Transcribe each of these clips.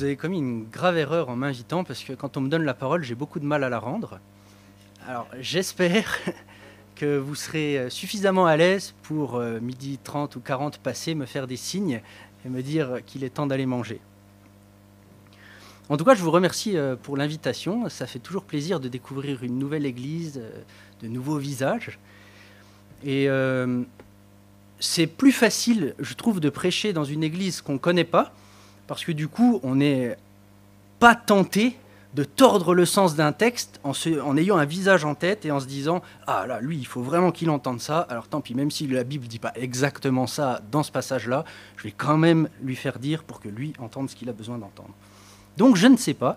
vous avez commis une grave erreur en m'invitant parce que quand on me donne la parole, j'ai beaucoup de mal à la rendre. Alors j'espère que vous serez suffisamment à l'aise pour euh, midi 30 ou 40 passer, me faire des signes et me dire qu'il est temps d'aller manger. En tout cas, je vous remercie euh, pour l'invitation. Ça fait toujours plaisir de découvrir une nouvelle église, euh, de nouveaux visages. Et euh, c'est plus facile, je trouve, de prêcher dans une église qu'on ne connaît pas, parce que du coup, on n'est pas tenté de tordre le sens d'un texte en, ayant un visage en tête et en se disant Ah là, lui, il faut vraiment qu'il entende ça. Alors tant pis, même si la Bible ne dit pas exactement ça dans ce passage-là, je vais quand même lui faire dire pour que lui entende ce qu'il a besoin d'entendre. Donc je ne sais pas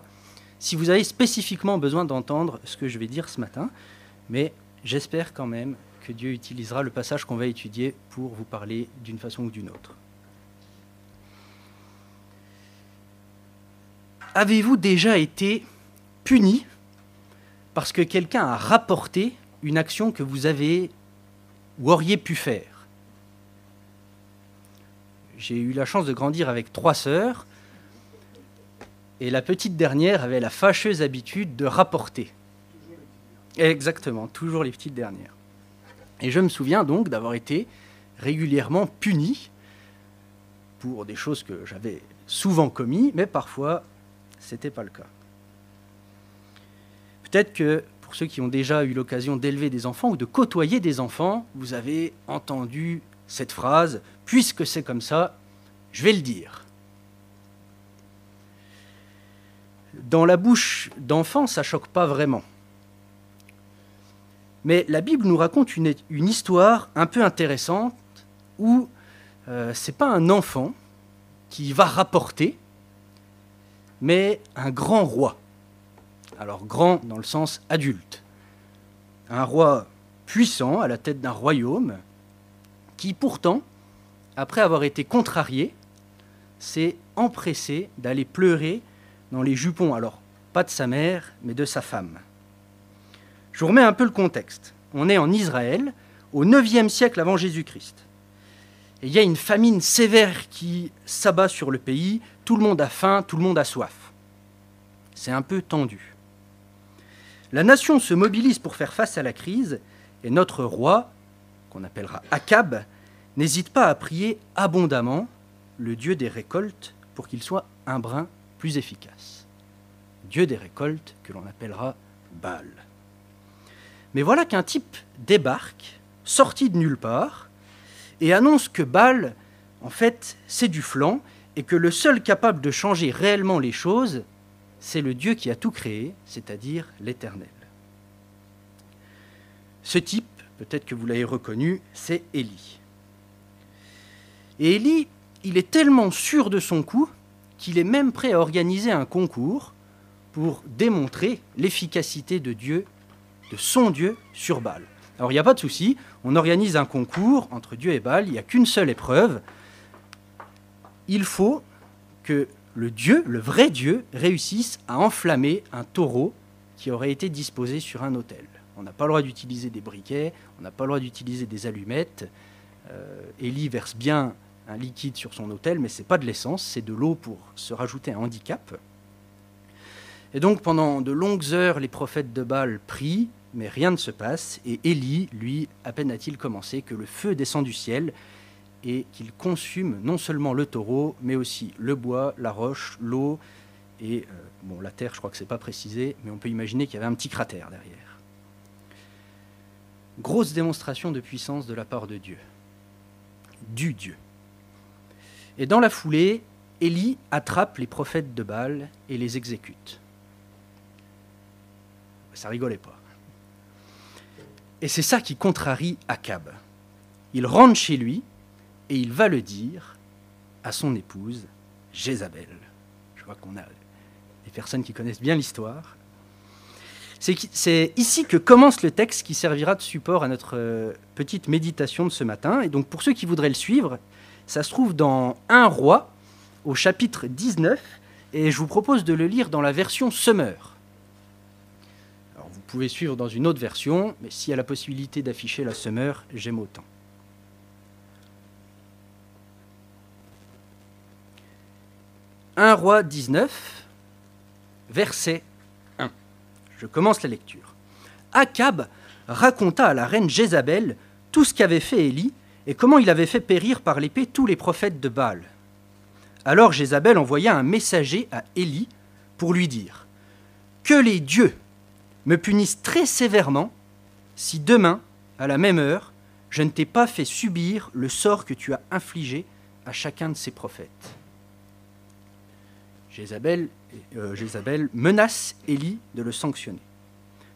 si vous avez spécifiquement besoin d'entendre ce que je vais dire ce matin, mais j'espère quand même que Dieu utilisera le passage qu'on va étudier pour vous parler d'une façon ou d'une autre. Avez-vous déjà été puni parce que quelqu'un a rapporté une action que vous avez ou auriez pu faire? J'ai eu la chance de grandir avec trois sœurs et la petite dernière avait la fâcheuse habitude de rapporter. Exactement, toujours les petites dernières. Et je me souviens donc d'avoir été régulièrement puni pour des choses que j'avais souvent commis, mais parfois ce n'était pas le cas. Peut-être que pour ceux qui ont déjà eu l'occasion d'élever des enfants ou de côtoyer des enfants, vous avez entendu cette phrase, puisque c'est comme ça, je vais le dire. Dans la bouche d'enfants, ça choque pas vraiment. Mais la Bible nous raconte une, histoire un peu intéressante où euh, ce n'est pas un enfant qui va rapporter, mais un grand roi. Alors grand dans le sens adulte. Un roi puissant à la tête d'un royaume qui pourtant, après avoir été contrarié, s'est empressé d'aller pleurer dans les jupons, alors pas de sa mère, mais de sa femme. Je vous remets un peu le contexte. On est en Israël, au 9e siècle avant Jésus-Christ. Et il y a une famine sévère qui s'abat sur le pays, tout le monde a faim, tout le monde a soif. C'est un peu tendu. La nation se mobilise pour faire face à la crise, et notre roi, qu'on appellera Akab, n'hésite pas à prier abondamment le Dieu des récoltes pour qu'il soit un brin plus efficace. Dieu des récoltes que l'on appellera Baal. Mais voilà qu'un type débarque, sorti de nulle part, et annonce que Baal, en fait, c'est du flanc, et que le seul capable de changer réellement les choses, c'est le Dieu qui a tout créé, c'est-à-dire l'Éternel. Ce type, peut-être que vous l'avez reconnu, c'est Élie. Et Élie, il est tellement sûr de son coup qu'il est même prêt à organiser un concours pour démontrer l'efficacité de Dieu, de son Dieu sur Baal. Alors il n'y a pas de souci, on organise un concours entre Dieu et Baal, il n'y a qu'une seule épreuve. Il faut que le Dieu, le vrai Dieu, réussisse à enflammer un taureau qui aurait été disposé sur un autel. On n'a pas le droit d'utiliser des briquets, on n'a pas le droit d'utiliser des allumettes. Euh, Élie verse bien un liquide sur son autel, mais ce n'est pas de l'essence, c'est de l'eau pour se rajouter un handicap. Et donc pendant de longues heures, les prophètes de Baal prient, mais rien ne se passe, et Élie, lui, à peine a-t-il commencé que le feu descend du ciel et qu'il consume non seulement le taureau, mais aussi le bois, la roche, l'eau, et euh, bon, la terre, je crois que ce n'est pas précisé, mais on peut imaginer qu'il y avait un petit cratère derrière. Grosse démonstration de puissance de la part de Dieu, du Dieu. Et dans la foulée, Élie attrape les prophètes de Baal et les exécute. Ça rigolait pas. Et c'est ça qui contrarie Akab. Il rentre chez lui et il va le dire à son épouse, Jézabel. Je vois qu'on a des personnes qui connaissent bien l'histoire. C'est ici que commence le texte qui servira de support à notre euh, petite méditation de ce matin. Et donc pour ceux qui voudraient le suivre, ça se trouve dans Un roi, au chapitre 19, et je vous propose de le lire dans la version Summer. Pouvez suivre dans une autre version, mais s'il y a la possibilité d'afficher la Summer, j'aime autant. 1 roi 19, verset 1. Je commence la lecture. Akab raconta à la reine Jézabel tout ce qu'avait fait Élie et comment il avait fait périr par l'épée tous les prophètes de Baal. Alors Jézabel envoya un messager à Élie pour lui dire Que les dieux me punissent très sévèrement si demain, à la même heure, je ne t'ai pas fait subir le sort que tu as infligé à chacun de ces prophètes. Jézabel, euh, menace Élie de le sanctionner.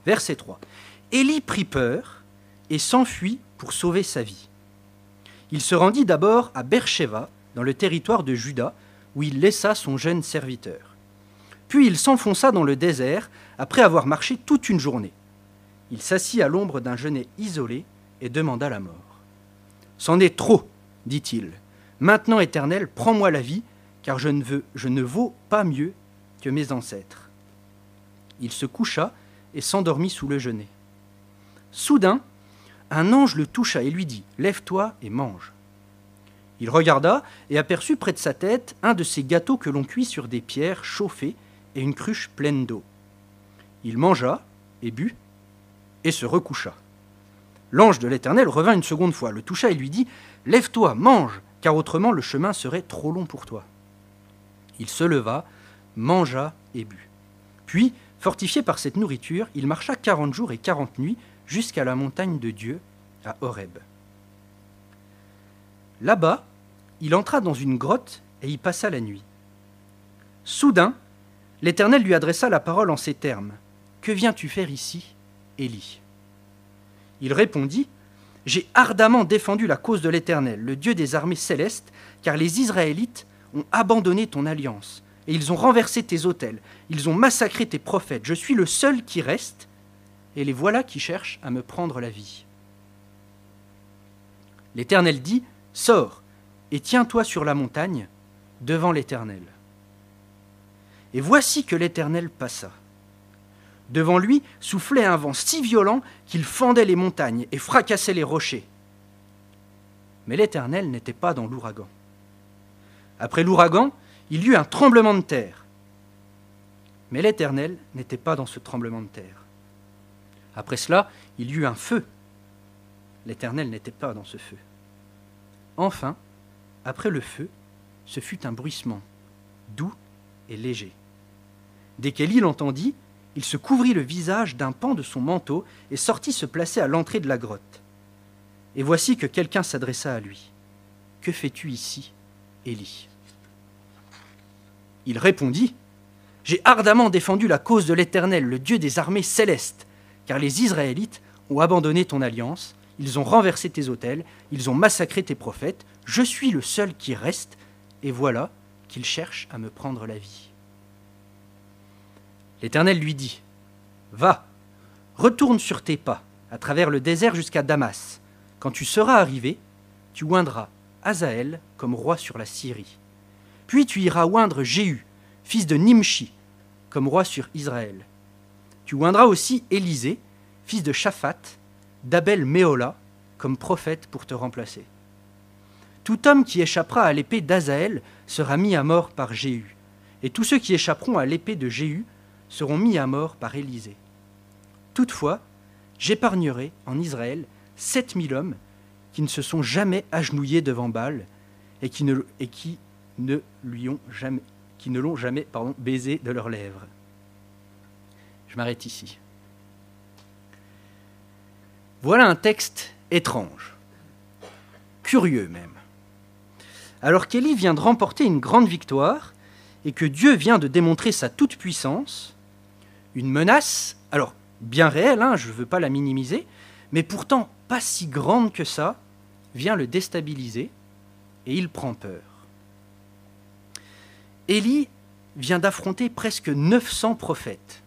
Verset 3. Élie prit peur et s'enfuit pour sauver sa vie. Il se rendit d'abord à Beersheba, dans le territoire de Juda, où il laissa son jeune serviteur. Puis il s'enfonça dans le désert après avoir marché toute une journée. Il s'assit à l'ombre d'un genêt isolé et demanda la mort. C'en est trop, dit-il. Maintenant, Éternel, prends-moi la vie, car je ne, veux, je ne vaux pas mieux que mes ancêtres. Il se coucha et s'endormit sous le genêt. Soudain, un ange le toucha et lui dit Lève-toi et mange. Il regarda et aperçut près de sa tête un de ces gâteaux que l'on cuit sur des pierres chauffées et une cruche pleine d'eau. Il mangea et but et se recoucha. L'ange de l'Éternel revint une seconde fois, le toucha et lui dit Lève-toi, mange, car autrement le chemin serait trop long pour toi. Il se leva, mangea et but. Puis, fortifié par cette nourriture, il marcha quarante jours et quarante nuits jusqu'à la montagne de Dieu, à Horeb. Là-bas, il entra dans une grotte et y passa la nuit. Soudain, l'Éternel lui adressa la parole en ces termes. Que viens-tu faire ici, Élie? Il répondit, J'ai ardemment défendu la cause de l'Éternel, le Dieu des armées célestes, car les Israélites ont abandonné ton alliance, et ils ont renversé tes autels, ils ont massacré tes prophètes. Je suis le seul qui reste, et les voilà qui cherchent à me prendre la vie. L'Éternel dit, Sors, et tiens-toi sur la montagne, devant l'Éternel. Et voici que l'Éternel passa. Devant lui soufflait un vent si violent qu'il fendait les montagnes et fracassait les rochers. Mais l'Éternel n'était pas dans l'ouragan. Après l'ouragan, il y eut un tremblement de terre. Mais l'Éternel n'était pas dans ce tremblement de terre. Après cela, il y eut un feu. L'Éternel n'était pas dans ce feu. Enfin, après le feu, ce fut un bruissement, doux et léger. Dès qu'Élie l'entendit, il se couvrit le visage d'un pan de son manteau et sortit se placer à l'entrée de la grotte. Et voici que quelqu'un s'adressa à lui. Que fais-tu ici, Élie? Il répondit J'ai ardemment défendu la cause de l'Éternel, le Dieu des armées célestes, car les Israélites ont abandonné ton alliance, ils ont renversé tes autels, ils ont massacré tes prophètes, je suis le seul qui reste, et voilà qu'ils cherchent à me prendre la vie. L'Éternel lui dit, Va, retourne sur tes pas, à travers le désert jusqu'à Damas. Quand tu seras arrivé, tu oindras Azaël comme roi sur la Syrie. Puis tu iras oindre Jéhu, fils de Nimshi, comme roi sur Israël. Tu oindras aussi Élisée, fils de Shaphat, d'Abel Méola, comme prophète pour te remplacer. Tout homme qui échappera à l'épée d'Azaël sera mis à mort par Jéhu, et tous ceux qui échapperont à l'épée de Jéhu seront mis à mort par Élisée. Toutefois, j'épargnerai en Israël sept mille hommes qui ne se sont jamais agenouillés devant Baal et qui ne, l'ont jamais baisé de leurs lèvres. Je m'arrête ici. Voilà un texte étrange, curieux même. Alors qu'Élie vient de remporter une grande victoire et que Dieu vient de démontrer sa toute-puissance, une menace, alors bien réelle, hein, je ne veux pas la minimiser, mais pourtant pas si grande que ça, vient le déstabiliser et il prend peur. Élie vient d'affronter presque 900 prophètes.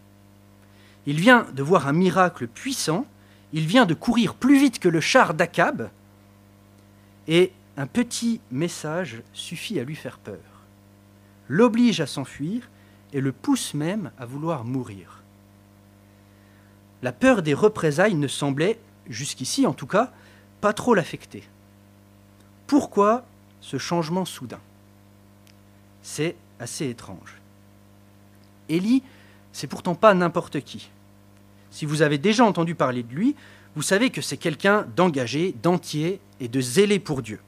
Il vient de voir un miracle puissant, il vient de courir plus vite que le char d'Akab, et un petit message suffit à lui faire peur, l'oblige à s'enfuir et le pousse même à vouloir mourir la peur des représailles ne semblait, jusqu'ici en tout cas, pas trop l'affecter. Pourquoi ce changement soudain? C'est assez étrange. Élie, c'est pourtant pas n'importe qui. Si vous avez déjà entendu parler de lui, vous savez que c'est quelqu'un d'engagé, d'entier et de zélé pour Dieu.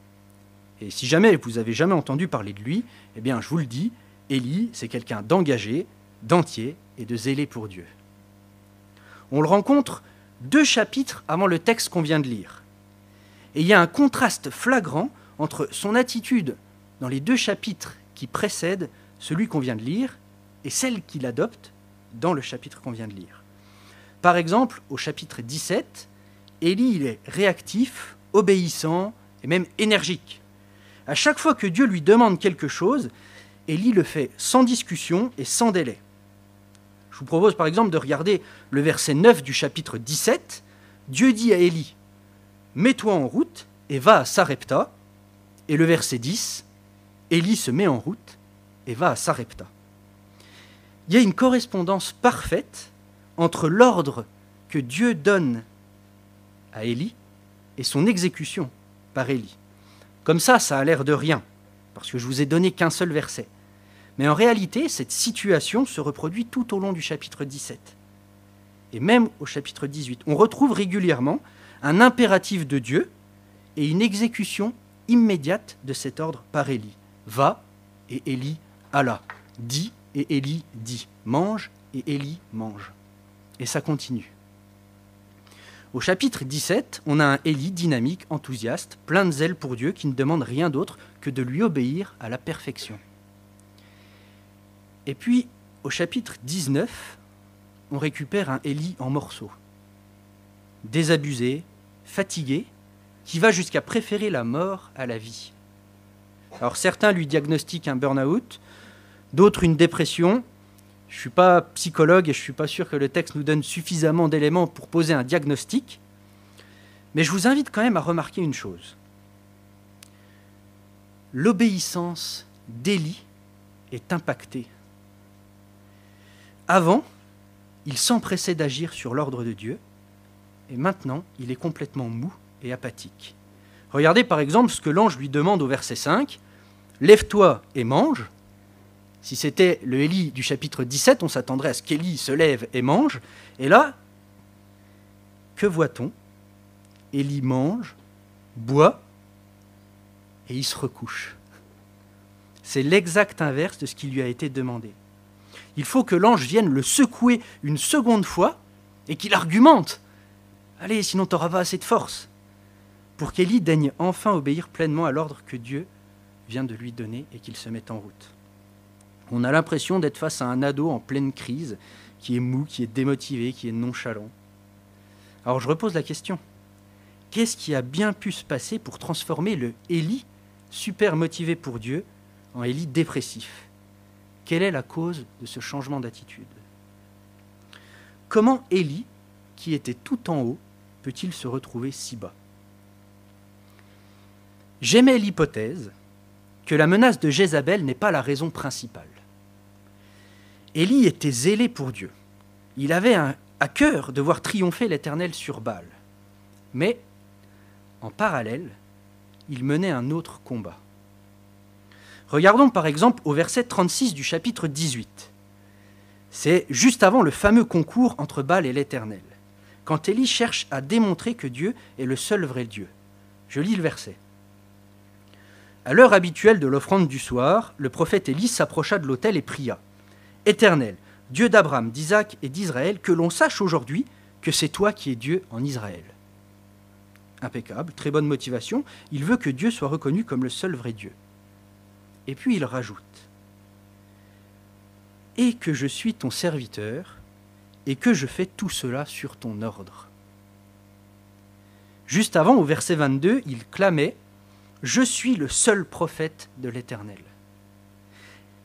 Et si jamais vous avez jamais entendu parler de lui, eh bien je vous le dis, Élie, c'est quelqu'un d'engagé, d'entier et de zélé pour Dieu. On le rencontre deux chapitres avant le texte qu'on vient de lire. Et il y a un contraste flagrant entre son attitude dans les deux chapitres qui précèdent celui qu'on vient de lire et celle qu'il adopte dans le chapitre qu'on vient de lire. Par exemple, au chapitre 17, Élie est réactif, obéissant et même énergique. À chaque fois que Dieu lui demande quelque chose, Élie le fait sans discussion et sans délai. Je vous propose par exemple de regarder le verset 9 du chapitre 17. Dieu dit à Élie Mets-toi en route et va à Sarepta. Et le verset 10 Élie se met en route et va à Sarepta. Il y a une correspondance parfaite entre l'ordre que Dieu donne à Élie et son exécution par Élie. Comme ça, ça a l'air de rien, parce que je vous ai donné qu'un seul verset. Mais en réalité, cette situation se reproduit tout au long du chapitre 17. Et même au chapitre 18, on retrouve régulièrement un impératif de Dieu et une exécution immédiate de cet ordre par Élie. Va et Élie alla. Dis et Élie dit. Mange et Élie mange. Et ça continue. Au chapitre 17, on a un Élie dynamique, enthousiaste, plein de zèle pour Dieu, qui ne demande rien d'autre que de lui obéir à la perfection. Et puis, au chapitre 19, on récupère un Élie en morceaux, désabusé, fatigué, qui va jusqu'à préférer la mort à la vie. Alors certains lui diagnostiquent un burn-out, d'autres une dépression, je ne suis pas psychologue et je ne suis pas sûr que le texte nous donne suffisamment d'éléments pour poser un diagnostic, mais je vous invite quand même à remarquer une chose. L'obéissance d'Élie est impactée. Avant, il s'empressait d'agir sur l'ordre de Dieu, et maintenant, il est complètement mou et apathique. Regardez par exemple ce que l'ange lui demande au verset 5. Lève-toi et mange. Si c'était le Élie du chapitre 17, on s'attendrait à ce qu'Élie se lève et mange. Et là, que voit-on? Élie mange, boit, et il se recouche. C'est l'exact inverse de ce qui lui a été demandé. Il faut que l'ange vienne le secouer une seconde fois et qu'il argumente. Allez, sinon tu n'auras pas assez de force. Pour qu'Élie daigne enfin obéir pleinement à l'ordre que Dieu vient de lui donner et qu'il se mette en route. On a l'impression d'être face à un ado en pleine crise, qui est mou, qui est démotivé, qui est nonchalant. Alors je repose la question. Qu'est-ce qui a bien pu se passer pour transformer le Élie, super motivé pour Dieu, en Élie dépressif? Quelle est la cause de ce changement d'attitude? Comment Élie, qui était tout en haut, peut-il se retrouver si bas? J'aimais l'hypothèse que la menace de Jézabel n'est pas la raison principale. Élie était zélé pour Dieu. Il avait à cœur de voir triompher l'Éternel sur Baal. Mais, en parallèle, il menait un autre combat. Regardons par exemple au verset 36 du chapitre 18. C'est juste avant le fameux concours entre Baal et l'Éternel, quand Élie cherche à démontrer que Dieu est le seul vrai Dieu. Je lis le verset. À l'heure habituelle de l'offrande du soir, le prophète Élie s'approcha de l'autel et pria. Éternel, Dieu d'Abraham, d'Isaac et d'Israël, que l'on sache aujourd'hui que c'est toi qui es Dieu en Israël. Impeccable, très bonne motivation. Il veut que Dieu soit reconnu comme le seul vrai Dieu. Et puis il rajoute Et que je suis ton serviteur, et que je fais tout cela sur ton ordre. Juste avant, au verset 22, il clamait Je suis le seul prophète de l'Éternel.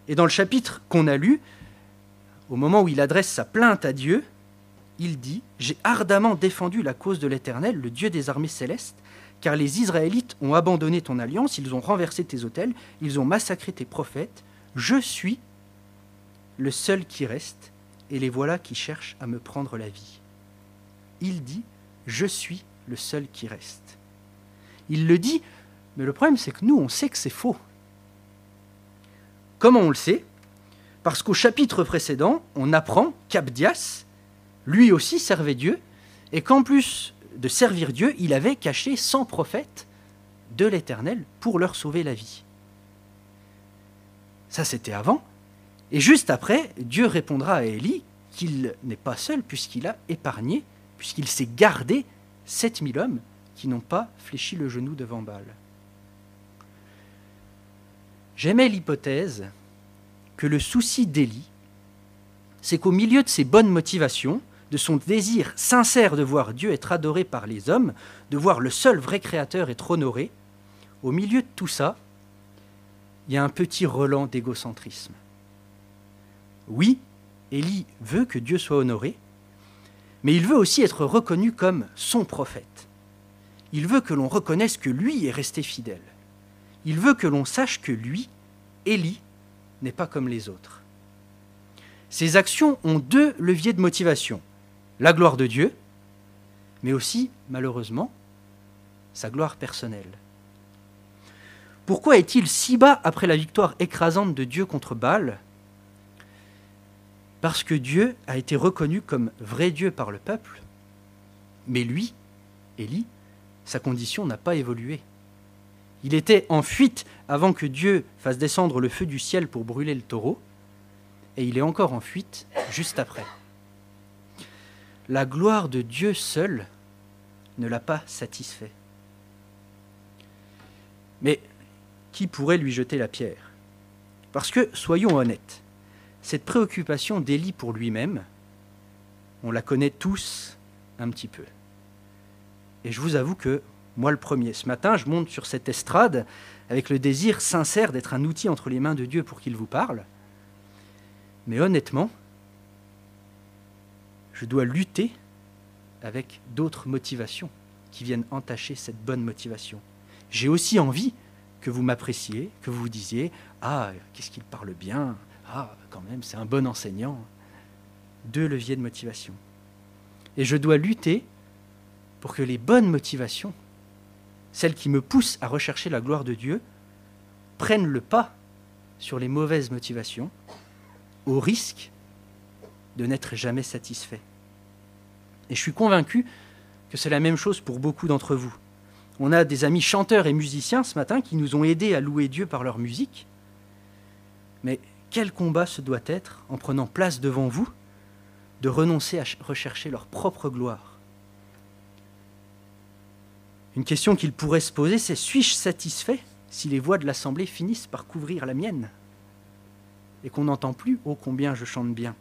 Et dans le chapitre qu'on a lu, au moment où il adresse sa plainte à Dieu, il dit J'ai ardemment défendu la cause de l'Éternel, le Dieu des armées célestes, car les Israélites ont abandonné ton alliance, ils ont renversé tes autels, ils ont massacré tes prophètes. Je suis le seul qui reste, et les voilà qui cherchent à me prendre la vie. Il dit Je suis le seul qui reste. Il le dit, mais le problème c'est que nous, on sait que c'est faux. Comment on le sait? Parce qu'au chapitre précédent, on apprend qu'Abdias, lui aussi, servait Dieu, et qu'en plus de servir Dieu, il avait caché 100 prophètes de l'Éternel pour leur sauver la vie. Ça, c'était avant. Et juste après, Dieu répondra à Élie qu'il n'est pas seul puisqu'il a épargné, puisqu'il s'est gardé 7000 hommes qui n'ont pas fléchi le genou devant Baal. J'aimais l'hypothèse que le souci d'Élie, c'est qu'au milieu de ses bonnes motivations, de son désir sincère de voir Dieu être adoré par les hommes, de voir le seul vrai créateur être honoré, au milieu de tout ça, il y a un petit relent d'égocentrisme. Oui, Élie veut que Dieu soit honoré, mais il veut aussi être reconnu comme son prophète. Il veut que l'on reconnaisse que lui est resté fidèle. Il veut que l'on sache que lui, Élie, n'est pas comme les autres. Ses actions ont deux leviers de motivation. La gloire de Dieu, mais aussi, malheureusement, sa gloire personnelle. Pourquoi est-il si bas après la victoire écrasante de Dieu contre Baal? Parce que Dieu a été reconnu comme vrai Dieu par le peuple, mais lui, Élie, sa condition n'a pas évolué. Il était en fuite avant que Dieu fasse descendre le feu du ciel pour brûler le taureau, et il est encore en fuite juste après. La gloire de Dieu seul ne l'a pas satisfait. Mais qui pourrait lui jeter la pierre? Parce que, soyons honnêtes, cette préoccupation d'Élie pour lui-même, on la connaît tous un petit peu. Et je vous avoue que moi le premier, ce matin, je monte sur cette estrade avec le désir sincère d'être un outil entre les mains de Dieu pour qu'il vous parle. Mais honnêtement, je dois lutter avec d'autres motivations qui viennent entacher cette bonne motivation. J'ai aussi envie que vous m'appréciez, que vous vous disiez Ah, qu'est-ce qu'il parle bien Ah, quand même, c'est un bon enseignant. Deux leviers de motivation. Et je dois lutter pour que les bonnes motivations, celles qui me poussent à rechercher la gloire de Dieu, prennent le pas sur les mauvaises motivations, au risque de n'être jamais satisfait. Et je suis convaincu que c'est la même chose pour beaucoup d'entre vous. On a des amis chanteurs et musiciens ce matin qui nous ont aidés à louer Dieu par leur musique. Mais quel combat ce doit être, en prenant place devant vous, de renoncer à rechercher leur propre gloire? Une question qu'il pourrait se poser, c'est suis-je satisfait si les voix de l'Assemblée finissent par couvrir la mienne? Et qu'on n'entend plus ô combien je chante bien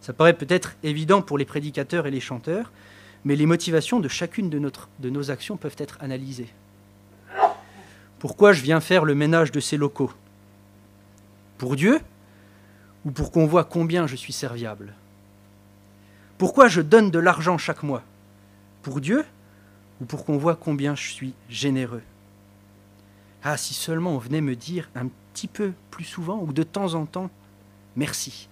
Ça paraît peut-être évident pour les prédicateurs et les chanteurs, mais les motivations de chacune de, nos actions peuvent être analysées. Pourquoi je viens faire le ménage de ces locaux? Pour Dieu ou pour qu'on voit combien je suis serviable? Pourquoi je donne de l'argent chaque mois? Pour Dieu ou pour qu'on voit combien je suis généreux? Ah, si seulement on venait me dire un petit peu plus souvent ou de temps en temps merci.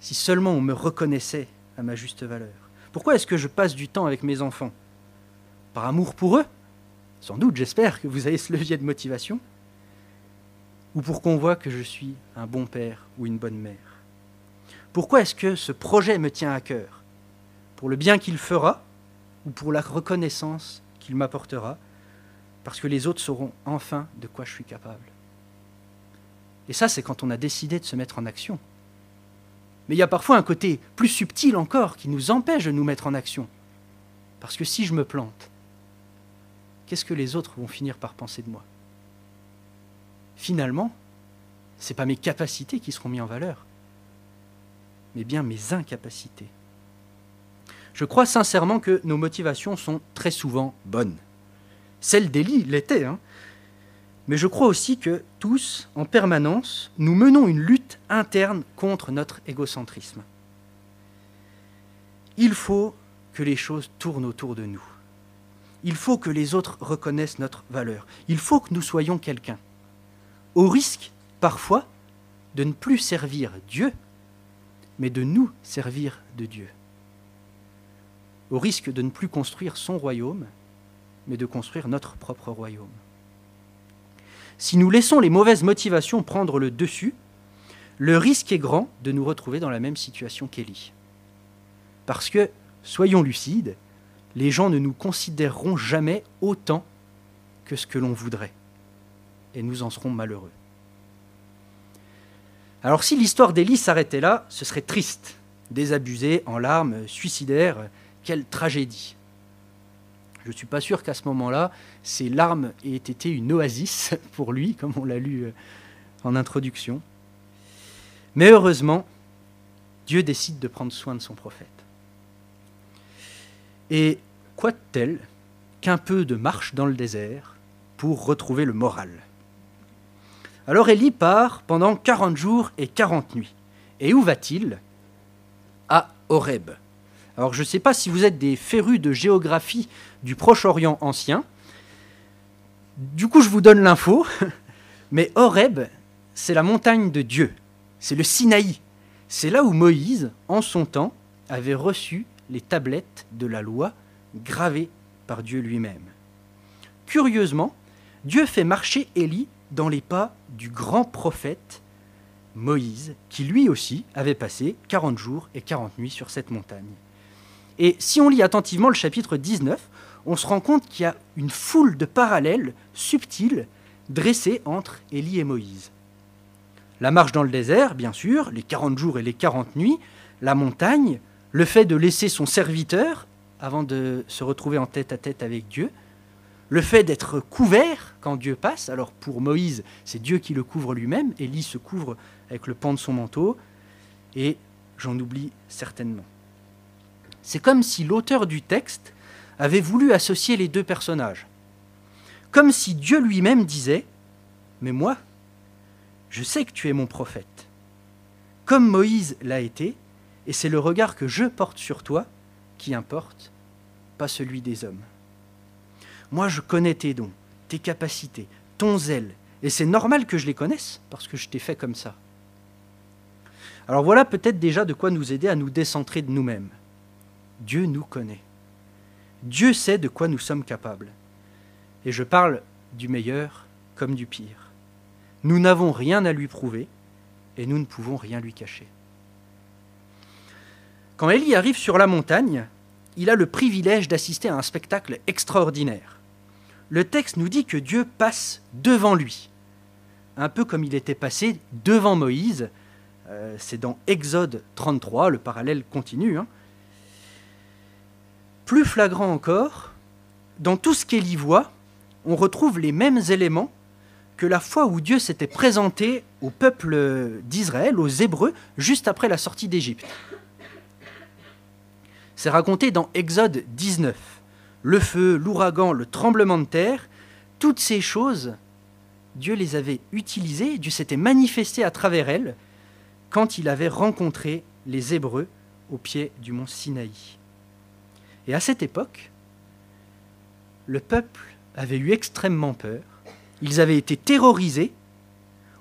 Si seulement on me reconnaissait à ma juste valeur. Pourquoi est-ce que je passe du temps avec mes enfants? Par amour pour eux? Sans doute, j'espère que vous avez ce levier de motivation. Ou pour qu'on voit que je suis un bon père ou une bonne mère Pourquoi est-ce que ce projet me tient à cœur? Pour le bien qu'il fera ou pour la reconnaissance qu'il m'apportera? Parce que les autres sauront enfin de quoi je suis capable. Et ça, c'est quand on a décidé de se mettre en action. Mais il y a parfois un côté plus subtil encore qui nous empêche de nous mettre en action. Parce que si je me plante, qu'est-ce que les autres vont finir par penser de moi? Finalement, ce n'est pas mes capacités qui seront mises en valeur, mais bien mes incapacités. Je crois sincèrement que nos motivations sont très souvent bonnes. Celle d'Élie l'était, hein, mais je crois aussi que tous, en permanence, nous menons une lutte interne contre notre égocentrisme. Il faut que les choses tournent autour de nous. Il faut que les autres reconnaissent notre valeur. Il faut que nous soyons quelqu'un. Au risque, parfois, de ne plus servir Dieu, mais de nous servir de Dieu. Au risque de ne plus construire son royaume, mais de construire notre propre royaume si nous laissons les mauvaises motivations prendre le dessus, le risque est grand de nous retrouver dans la même situation qu'Élie. Parce que, soyons lucides, les gens ne nous considéreront jamais autant que ce que l'on voudrait. Et nous en serons malheureux. Alors si l'histoire d'Élie s'arrêtait là, ce serait triste. Désabusé, en larmes, suicidaire, quelle tragédie. Je ne suis pas sûr qu'à ce moment-là, ces larmes aient été une oasis pour lui, comme on l'a lu euh, en introduction. Mais heureusement, Dieu décide de prendre soin de son prophète. Et quoi de tel qu'un peu de marche dans le désert pour retrouver le moral? Alors Élie part pendant 40 jours et 40 nuits. Et où va-t-il? À Horeb. Alors je ne sais pas si vous êtes des férus de géographie du Proche-Orient ancien. Du coup, je vous donne l'info. Mais Horeb, c'est la montagne de Dieu. C'est le Sinaï. C'est là où Moïse, en son temps, avait reçu les tablettes de la loi gravées par Dieu lui-même. Curieusement, Dieu fait marcher Élie dans les pas du grand prophète Moïse, qui lui aussi avait passé 40 jours et 40 nuits sur cette montagne. Et si on lit attentivement le chapitre 19, on se rend compte qu'il y a une foule de parallèles subtils dressés entre Élie et Moïse. La marche dans le désert, bien sûr, les 40 jours et les 40 nuits, la montagne, le fait de laisser son serviteur avant de se retrouver en tête à tête avec Dieu, le fait d'être couvert quand Dieu passe, alors pour Moïse, c'est Dieu qui le couvre lui-même, Élie se couvre avec le pan de son manteau, et j'en oublie certainement. C'est comme si l'auteur du texte avait voulu associer les deux personnages. Comme si Dieu lui-même disait Mais moi, je sais que tu es mon prophète, comme Moïse l'a été, et c'est le regard que je porte sur toi qui importe, pas celui des hommes. Moi, je connais tes dons, tes capacités, ton zèle, et c'est normal que je les connaisse, parce que je t'ai fait comme ça. Alors voilà peut-être déjà de quoi nous aider à nous décentrer de nous-mêmes. Dieu nous connaît. Dieu sait de quoi nous sommes capables. Et je parle du meilleur comme du pire. Nous n'avons rien à lui prouver et nous ne pouvons rien lui cacher. Quand Élie arrive sur la montagne, il a le privilège d'assister à un spectacle extraordinaire. Le texte nous dit que Dieu passe devant lui, un peu comme il était passé devant Moïse. Euh, c'est dans Exode 33, le parallèle continue. Hein. Plus flagrant encore, dans tout ce qu'Élie voit, on retrouve les mêmes éléments que la fois où Dieu s'était présenté au peuple d'Israël, aux Hébreux, juste après la sortie d'Égypte. C'est raconté dans Exode 19. Le feu, l'ouragan, le tremblement de terre, toutes ces choses, Dieu les avait utilisées, Dieu s'était manifesté à travers elles quand il avait rencontré les Hébreux au pied du mont Sinaï. Et à cette époque, le peuple avait eu extrêmement peur, ils avaient été terrorisés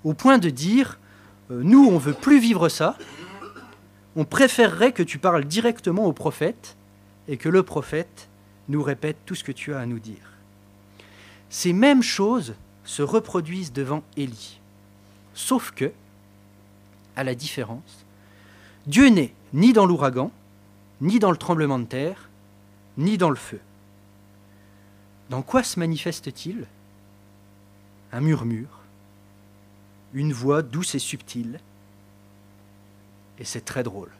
au point de dire euh, Nous, on ne veut plus vivre ça, on préférerait que tu parles directement au prophète et que le prophète nous répète tout ce que tu as à nous dire. Ces mêmes choses se reproduisent devant Élie. Sauf que, à la différence, Dieu n'est ni dans l'ouragan, ni dans le tremblement de terre, ni dans le feu. Dans quoi se manifeste-t-il? Un murmure, une voix douce et subtile, et c'est très drôle.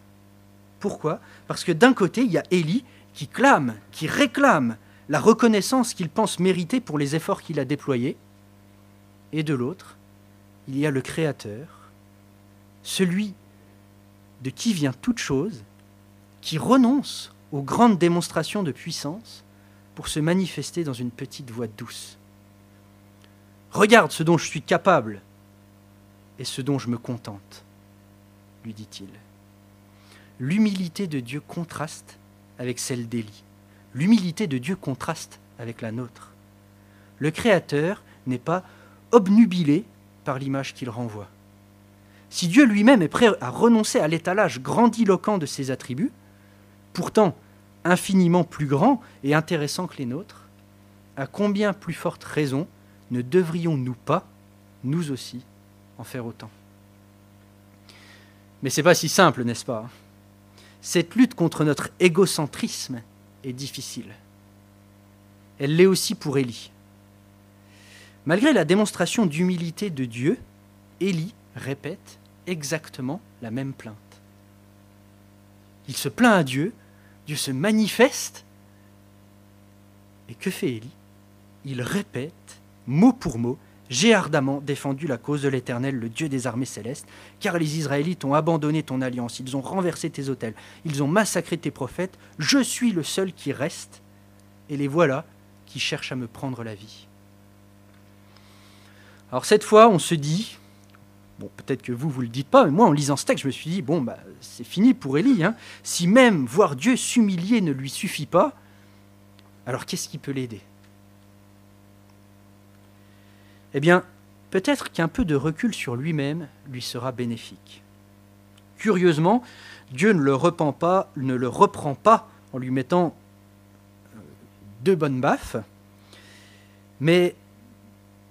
Pourquoi? Parce que d'un côté, il y a Élie qui clame, qui réclame la reconnaissance qu'il pense mériter pour les efforts qu'il a déployés, et de l'autre, il y a le Créateur, celui de qui vient toute chose, qui renonce aux grandes démonstrations de puissance pour se manifester dans une petite voix douce. Regarde ce dont je suis capable et ce dont je me contente, lui dit-il. L'humilité de Dieu contraste avec celle d'Élie. L'humilité de Dieu contraste avec la nôtre. Le Créateur n'est pas obnubilé par l'image qu'il renvoie. Si Dieu lui-même est prêt à renoncer à l'étalage grandiloquent de ses attributs, pourtant infiniment plus grand et intéressant que les nôtres, à combien plus forte raison ne devrions-nous pas, nous aussi, en faire autant? Mais c'est pas si simple, n'est-ce pas? Cette lutte contre notre égocentrisme est difficile. Elle l'est aussi pour Élie. Malgré la démonstration d'humilité de Dieu, Élie répète exactement la même plainte. Il se plaint à Dieu, Dieu se manifeste, et que fait Élie? Il répète, mot pour mot, j'ai ardemment défendu la cause de l'Éternel, le Dieu des armées célestes, car les Israélites ont abandonné ton alliance, ils ont renversé tes autels, ils ont massacré tes prophètes, je suis le seul qui reste, et les voilà qui cherchent à me prendre la vie. Alors cette fois, on se dit, bon, peut-être que vous, vous le dites pas, mais moi, en lisant ce texte, je me suis dit, bon, bah, c'est fini pour Élie. Hein. Si même voir Dieu s'humilier ne lui suffit pas, alors qu'est-ce qui peut l'aider? Eh bien, peut-être qu'un peu de recul sur lui-même lui sera bénéfique. Curieusement, Dieu ne le, repent pas, ne le reprend pas en lui mettant euh, deux bonnes baffes, mais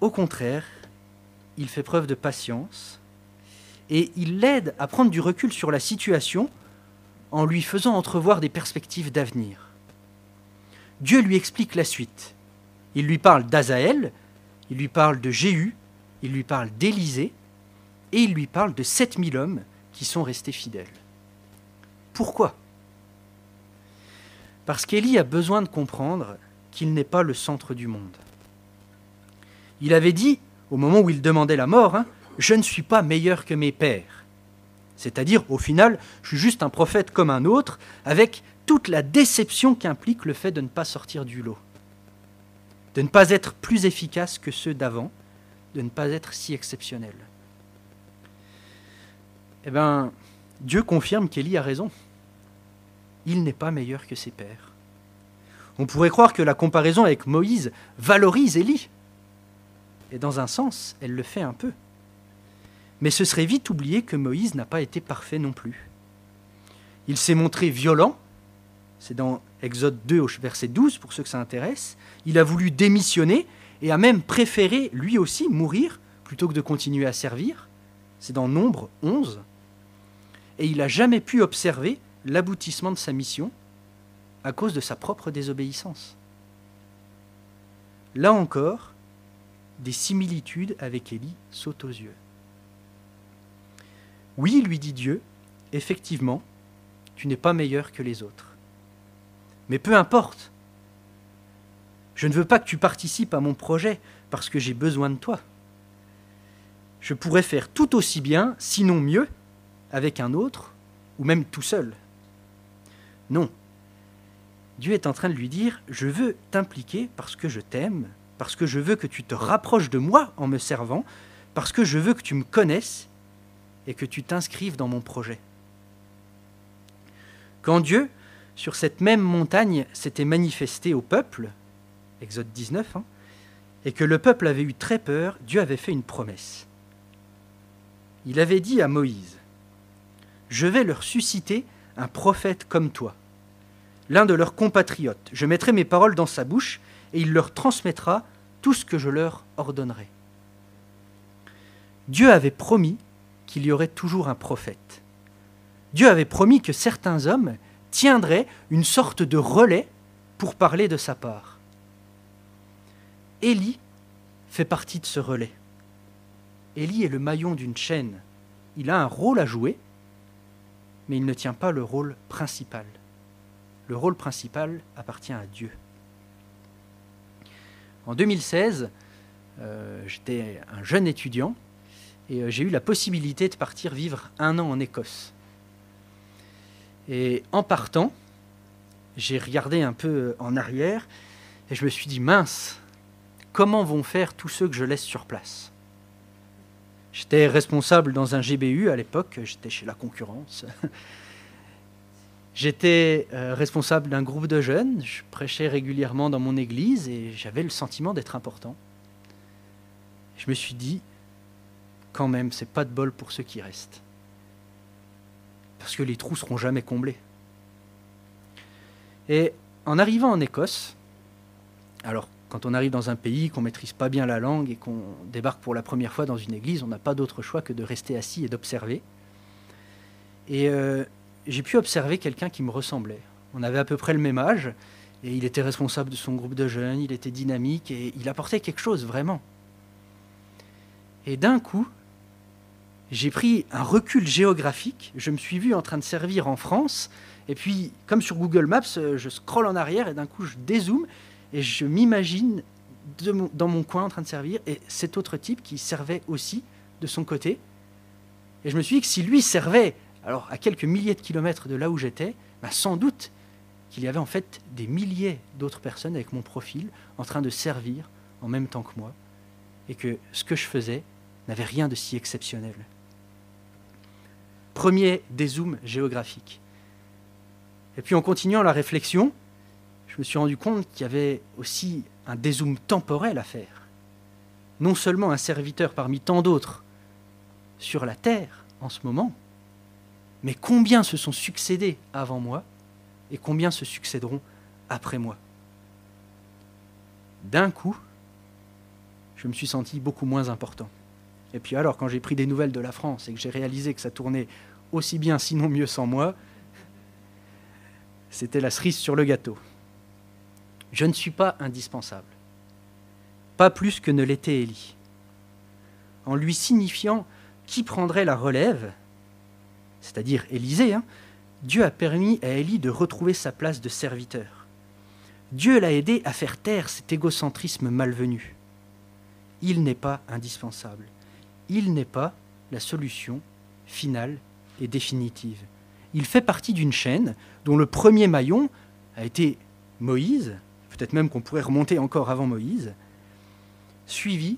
au contraire, il fait preuve de patience et il l'aide à prendre du recul sur la situation en lui faisant entrevoir des perspectives d'avenir. Dieu lui explique la suite. Il lui parle d'Azaël, il lui parle de Jéhu, il lui parle d'Élisée, et il lui parle de 7000 hommes qui sont restés fidèles. Pourquoi? Parce qu'Élie a besoin de comprendre qu'il n'est pas le centre du monde. Il avait dit au moment où il demandait la mort, hein, je ne suis pas meilleur que mes pères. C'est-à-dire, au final, je suis juste un prophète comme un autre, avec toute la déception qu'implique le fait de ne pas sortir du lot, de ne pas être plus efficace que ceux d'avant, de ne pas être si exceptionnel. Eh bien, Dieu confirme qu'Élie a raison. Il n'est pas meilleur que ses pères. On pourrait croire que la comparaison avec Moïse valorise Élie, et dans un sens, elle le fait un peu. Mais ce serait vite oublier que Moïse n'a pas été parfait non plus. Il s'est montré violent, c'est dans Exode 2 au verset 12 pour ceux que ça intéresse, il a voulu démissionner et a même préféré lui aussi mourir plutôt que de continuer à servir, c'est dans Nombre 11, et il n'a jamais pu observer l'aboutissement de sa mission à cause de sa propre désobéissance. Là encore, des similitudes avec Élie sautent aux yeux. Oui, lui dit Dieu, effectivement, tu n'es pas meilleur que les autres. Mais peu importe. Je ne veux pas que tu participes à mon projet parce que j'ai besoin de toi. Je pourrais faire tout aussi bien, sinon mieux, avec un autre, ou même tout seul. Non. Dieu est en train de lui dire, je veux t'impliquer parce que je t'aime, parce que je veux que tu te rapproches de moi en me servant, parce que je veux que tu me connaisses et que tu t'inscrives dans mon projet. Quand Dieu, sur cette même montagne, s'était manifesté au peuple, Exode 19, hein, et que le peuple avait eu très peur, Dieu avait fait une promesse. Il avait dit à Moïse, Je vais leur susciter un prophète comme toi, l'un de leurs compatriotes. Je mettrai mes paroles dans sa bouche, et il leur transmettra tout ce que je leur ordonnerai. Dieu avait promis qu'il y aurait toujours un prophète. Dieu avait promis que certains hommes tiendraient une sorte de relais pour parler de sa part. Élie fait partie de ce relais. Élie est le maillon d'une chaîne. Il a un rôle à jouer, mais il ne tient pas le rôle principal. Le rôle principal appartient à Dieu. En 2016, euh, j'étais un jeune étudiant et euh, j'ai eu la possibilité de partir vivre un an en Écosse. Et en partant, j'ai regardé un peu en arrière et je me suis dit, mince, comment vont faire tous ceux que je laisse sur place? J'étais responsable dans un GBU à l'époque, j'étais chez la concurrence. J'étais euh, responsable d'un groupe de jeunes, je prêchais régulièrement dans mon église et j'avais le sentiment d'être important. Je me suis dit, quand même, c'est pas de bol pour ceux qui restent. Parce que les trous seront jamais comblés. Et en arrivant en Écosse, alors quand on arrive dans un pays, qu'on maîtrise pas bien la langue et qu'on débarque pour la première fois dans une église, on n'a pas d'autre choix que de rester assis et d'observer. Et euh, j'ai pu observer quelqu'un qui me ressemblait. On avait à peu près le même âge, et il était responsable de son groupe de jeunes, il était dynamique, et il apportait quelque chose vraiment. Et d'un coup, j'ai pris un recul géographique, je me suis vu en train de servir en France, et puis comme sur Google Maps, je scrolle en arrière, et d'un coup je dézoome, et je m'imagine dans mon coin en train de servir, et cet autre type qui servait aussi de son côté. Et je me suis dit que si lui servait, alors à quelques milliers de kilomètres de là où j'étais, bah, sans doute qu'il y avait en fait des milliers d'autres personnes avec mon profil en train de servir en même temps que moi, et que ce que je faisais n'avait rien de si exceptionnel. Premier dézoom géographique. Et puis en continuant la réflexion, je me suis rendu compte qu'il y avait aussi un dézoom temporel à faire. Non seulement un serviteur parmi tant d'autres sur la terre en ce moment, mais combien se sont succédés avant moi et combien se succéderont après moi? D'un coup, je me suis senti beaucoup moins important. Et puis alors, quand j'ai pris des nouvelles de la France et que j'ai réalisé que ça tournait aussi bien, sinon mieux sans moi, c'était la cerise sur le gâteau. Je ne suis pas indispensable. Pas plus que ne l'était Élie. En lui signifiant qui prendrait la relève, c'est-à-dire Élisée, hein, Dieu a permis à Élie de retrouver sa place de serviteur. Dieu l'a aidé à faire taire cet égocentrisme malvenu. Il n'est pas indispensable. Il n'est pas la solution finale et définitive. Il fait partie d'une chaîne dont le premier maillon a été Moïse, peut-être même qu'on pourrait remonter encore avant Moïse, suivi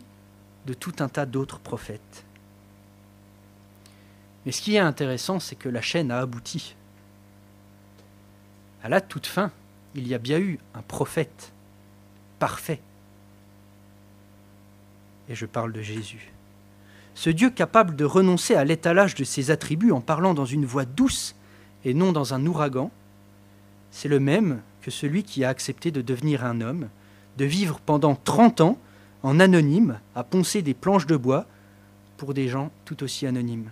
de tout un tas d'autres prophètes. Mais ce qui est intéressant, c'est que la chaîne a abouti. À la toute fin, il y a bien eu un prophète parfait. Et je parle de Jésus. Ce Dieu capable de renoncer à l'étalage de ses attributs en parlant dans une voix douce et non dans un ouragan, c'est le même que celui qui a accepté de devenir un homme, de vivre pendant 30 ans en anonyme à poncer des planches de bois pour des gens tout aussi anonymes.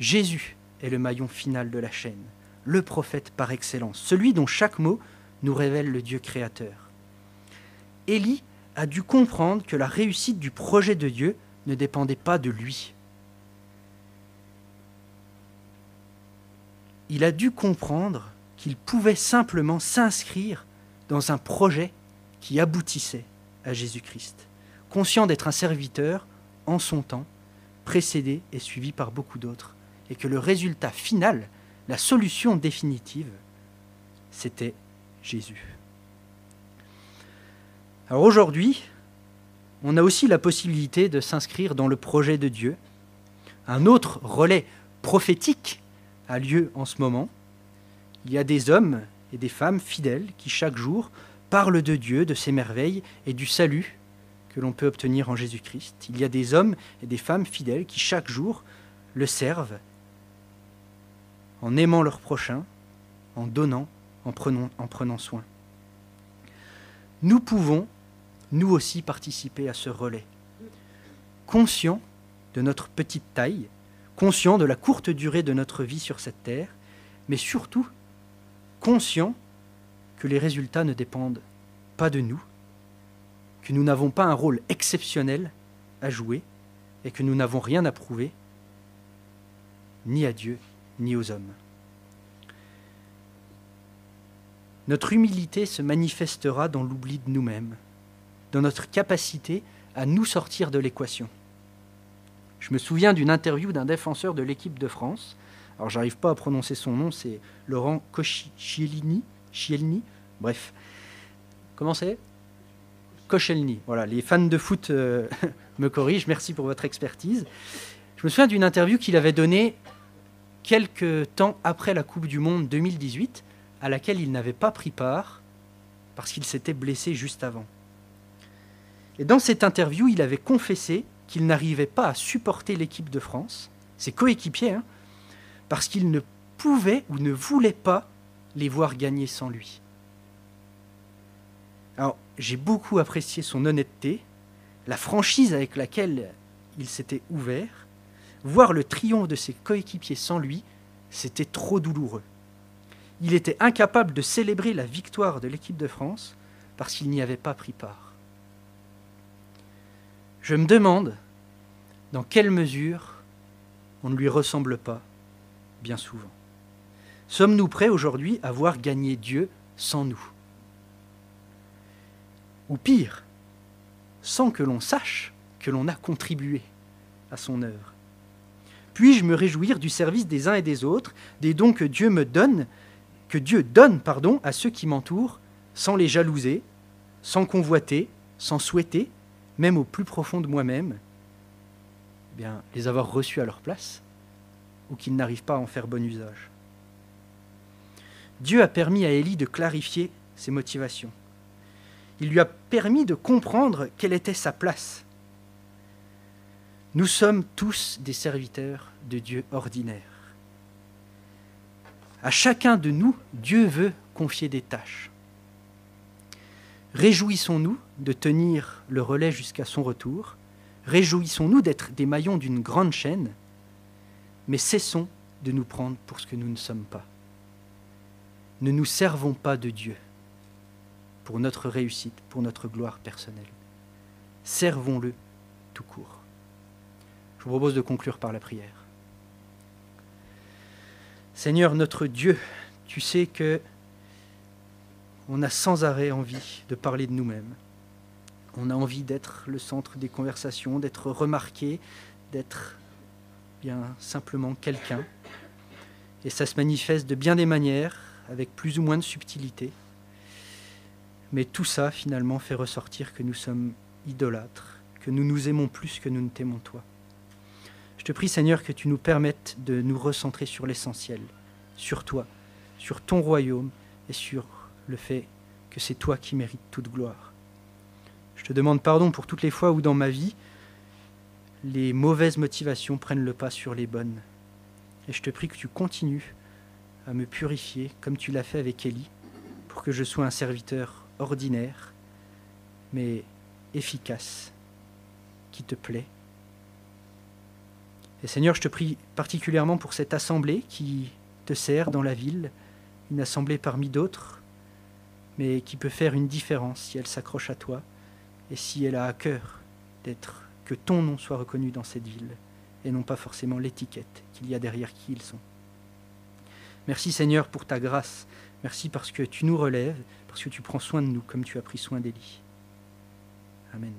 Jésus est le maillon final de la chaîne, le prophète par excellence, celui dont chaque mot nous révèle le Dieu créateur. Élie a dû comprendre que la réussite du projet de Dieu ne dépendait pas de lui. Il a dû comprendre qu'il pouvait simplement s'inscrire dans un projet qui aboutissait à Jésus-Christ, conscient d'être un serviteur en son temps, précédé et suivi par beaucoup d'autres, et que le résultat final, la solution définitive, c'était Jésus. Alors aujourd'hui, on a aussi la possibilité de s'inscrire dans le projet de Dieu. Un autre relais prophétique a lieu en ce moment. Il y a des hommes et des femmes fidèles qui chaque jour parlent de Dieu, de ses merveilles et du salut que l'on peut obtenir en Jésus-Christ. Il y a des hommes et des femmes fidèles qui chaque jour le servent en aimant leur prochain, en donnant, en prenant, en prenant soin. Nous pouvons nous aussi participer à ce relais. Conscients de notre petite taille, conscients de la courte durée de notre vie sur cette terre, mais surtout conscients que les résultats ne dépendent pas de nous, que nous n'avons pas un rôle exceptionnel à jouer et que nous n'avons rien à prouver, ni à Dieu, ni aux hommes. Notre humilité se manifestera dans l'oubli de nous-mêmes, dans notre capacité à nous sortir de l'équation. Je me souviens d'une interview d'un défenseur de l'équipe de France. Alors, j'arrive pas à prononcer son nom, c'est Laurent Koscielny. Bref. Comment c'est? Koscielny. Voilà, les fans de foot euh, me corrigent. Merci pour votre expertise. Je me souviens d'une interview qu'il avait donnée quelques temps après la Coupe du Monde 2018, à laquelle il n'avait pas pris part parce qu'il s'était blessé juste avant. Et dans cette interview, il avait confessé qu'il n'arrivait pas à supporter l'équipe de France, ses coéquipiers, hein, parce qu'il ne pouvait ou ne voulait pas les voir gagner sans lui. Alors, j'ai beaucoup apprécié son honnêteté, la franchise avec laquelle il s'était ouvert. Voir le triomphe de ses coéquipiers sans lui C'était trop douloureux. Il était incapable de célébrer la victoire de l'équipe de France parce qu'il n'y avait pas pris part. Je me demande dans quelle mesure on ne lui ressemble pas bien souvent. Sommes-nous prêts aujourd'hui à voir gagner Dieu sans nous? Ou pire, sans que l'on sache que l'on a contribué à son œuvre? Puis-je me réjouir du service des uns et des autres, des dons que Dieu me donne, que Dieu donne, pardon, à ceux qui m'entourent, sans les jalouser, sans convoiter, sans souhaiter, même au plus profond de moi-même, eh bien, les avoir reçus à leur place, ou qu'ils n'arrivent pas à en faire bon usage. Dieu a permis à Élie de clarifier ses motivations. Il lui a permis de comprendre quelle était sa place. Nous sommes tous des serviteurs de Dieu ordinaire. À chacun de nous, Dieu veut confier des tâches. Réjouissons-nous de tenir le relais jusqu'à son retour. Réjouissons-nous d'être des maillons d'une grande chaîne, mais cessons de nous prendre pour ce que nous ne sommes pas. Ne nous servons pas de Dieu pour notre réussite, pour notre gloire personnelle. Servons-le tout court. Je vous propose de conclure par la prière. Seigneur notre Dieu, tu sais que on a sans arrêt envie de parler de nous-mêmes. On a envie d'être le centre des conversations, d'être remarqué, d'être bien simplement quelqu'un. Et ça se manifeste de bien des manières, avec plus ou moins de subtilité. Mais tout ça, finalement, fait ressortir que nous sommes idolâtres, que nous nous aimons plus que nous ne t'aimons toi. Je te prie, Seigneur, que tu nous permettes de nous recentrer sur l'essentiel, sur toi, sur ton royaume et sur le fait que c'est toi qui mérites toute gloire. Je te demande pardon pour toutes les fois où dans ma vie, les mauvaises motivations prennent le pas sur les bonnes. Et je te prie que tu continues à me purifier comme tu l'as fait avec Élie, pour que je sois un serviteur ordinaire, mais efficace, qui te plaît. Et Seigneur, je te prie particulièrement pour cette assemblée qui te sert dans la ville, une assemblée parmi d'autres, mais qui peut faire une différence si elle s'accroche à toi et si elle a à cœur d'être que ton nom soit reconnu dans cette ville et non pas forcément l'étiquette qu'il y a derrière qui ils sont. Merci Seigneur pour ta grâce. Merci parce que tu nous relèves, parce que tu prends soin de nous comme tu as pris soin d'Élie. Amen.